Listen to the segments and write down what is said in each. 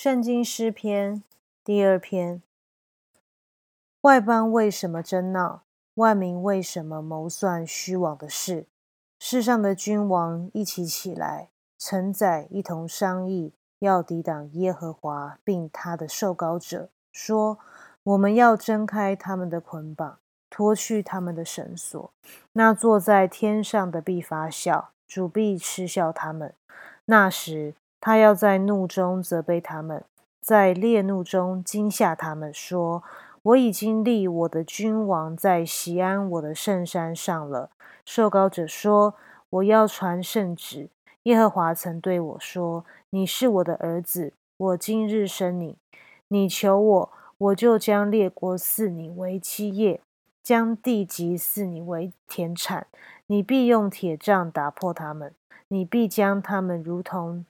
圣经诗篇第二篇：外邦为什么争闹？万民为什么谋算虚妄的事？世上的君王一起起来，臣宰一同商议，要抵挡耶和华，并他的受膏者，说：我们要挣开他们的捆绑，脱去他们的绳索。那坐在天上的必发笑，主必嗤笑他们。那时。他要在怒中责备他们，在烈怒中惊吓他们，说：“我已经立我的君王在西安我的圣山上了。”受膏者说：“我要传圣旨。耶和华曾对我说：‘你是我的儿子，我今日生你。你求我，我就将列国赐你为基业，将地级赐你为田产。你必用铁杖打破他们，你必将他们如同……’”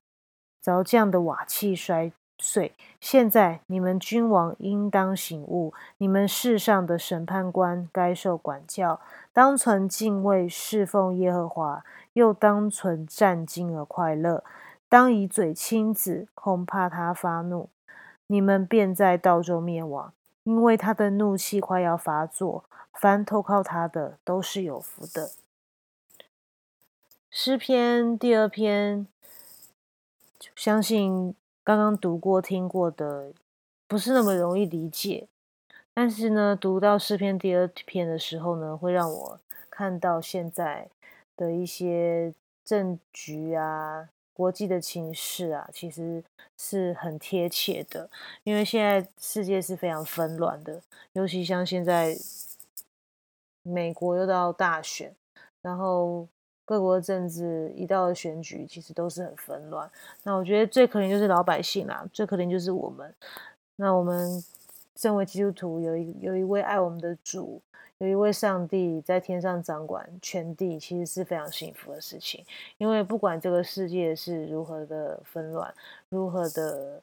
凿匠的瓦器摔碎。现在你们君王应当醒悟，你们世上的审判官该受管教，当存敬畏侍奉耶和华，又当存战惊而快乐。当以嘴亲子，恐怕他发怒，你们便在道中灭亡，因为他的怒气快要发作。凡投靠他的，都是有福的。诗篇第二篇。相信刚刚读过、听过的不是那么容易理解，但是呢，读到诗篇第二篇的时候呢，会让我看到现在的一些政局啊、国际的情势啊，其实是很贴切的。因为现在世界是非常纷乱的，尤其像现在美国又到大选，然后。各国政治一到选举，其实都是很纷乱。那我觉得最可怜就是老百姓啦，最可怜就是我们。那我们身为基督徒，有一有一位爱我们的主，有一位上帝在天上掌管全地，其实是非常幸福的事情。因为不管这个世界是如何的纷乱，如何的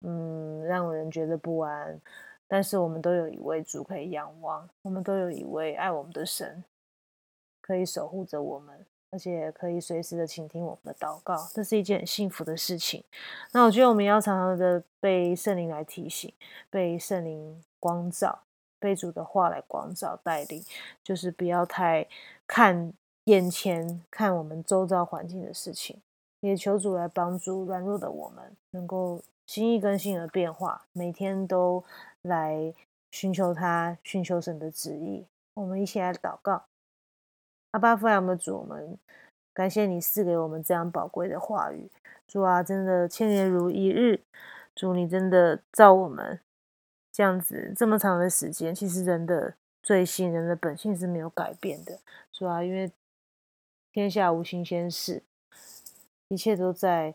嗯让人觉得不安，但是我们都有一位主可以仰望，我们都有一位爱我们的神可以守护着我们。而且可以随时的倾听我们的祷告，这是一件很幸福的事情。那我觉得我们要常常的被圣灵来提醒，被圣灵光照，被主的话来光照带领，就是不要太看眼前、看我们周遭环境的事情，也求主来帮助软弱的我们，能够心意更新而变化，每天都来寻求他，寻求神的旨意。我们一起来祷告。阿巴父，我们主，我们感谢你赐给我们这样宝贵的话语。主啊，真的千年如一日。主，你真的照我们这样子这么长的时间，其实人的罪性、人的本性是没有改变的。主啊，因为天下无新鲜事，一切都在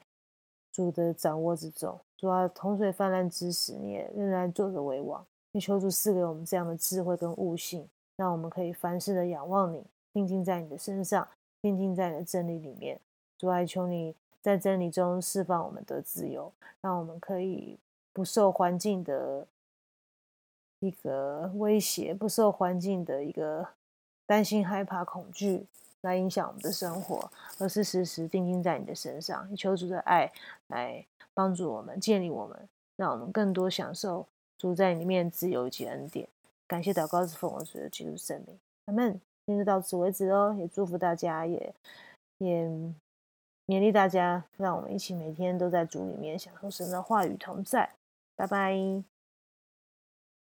主的掌握之中。主啊，洪水泛滥之时，你也仍然坐着为王。你求主赐给我们这样的智慧跟悟性，让我们可以凡事的仰望你。定睛在你的身上，定睛在你的真理里面。主啊，求你在真理中释放我们的自由，让我们可以不受环境的一个威胁，不受环境的一个担心、害怕、恐惧来影响我们的生活，而是时时定睛在你的身上，以求主的爱来帮助我们、建立我们，让我们更多享受主在里面自由及恩典。感谢祷告之奉我主的基督圣名，阿门。今天就到此为止哦，也祝福大家，也也勉励大家，让我们一起每天都在主里面享受神的话语同在。拜拜。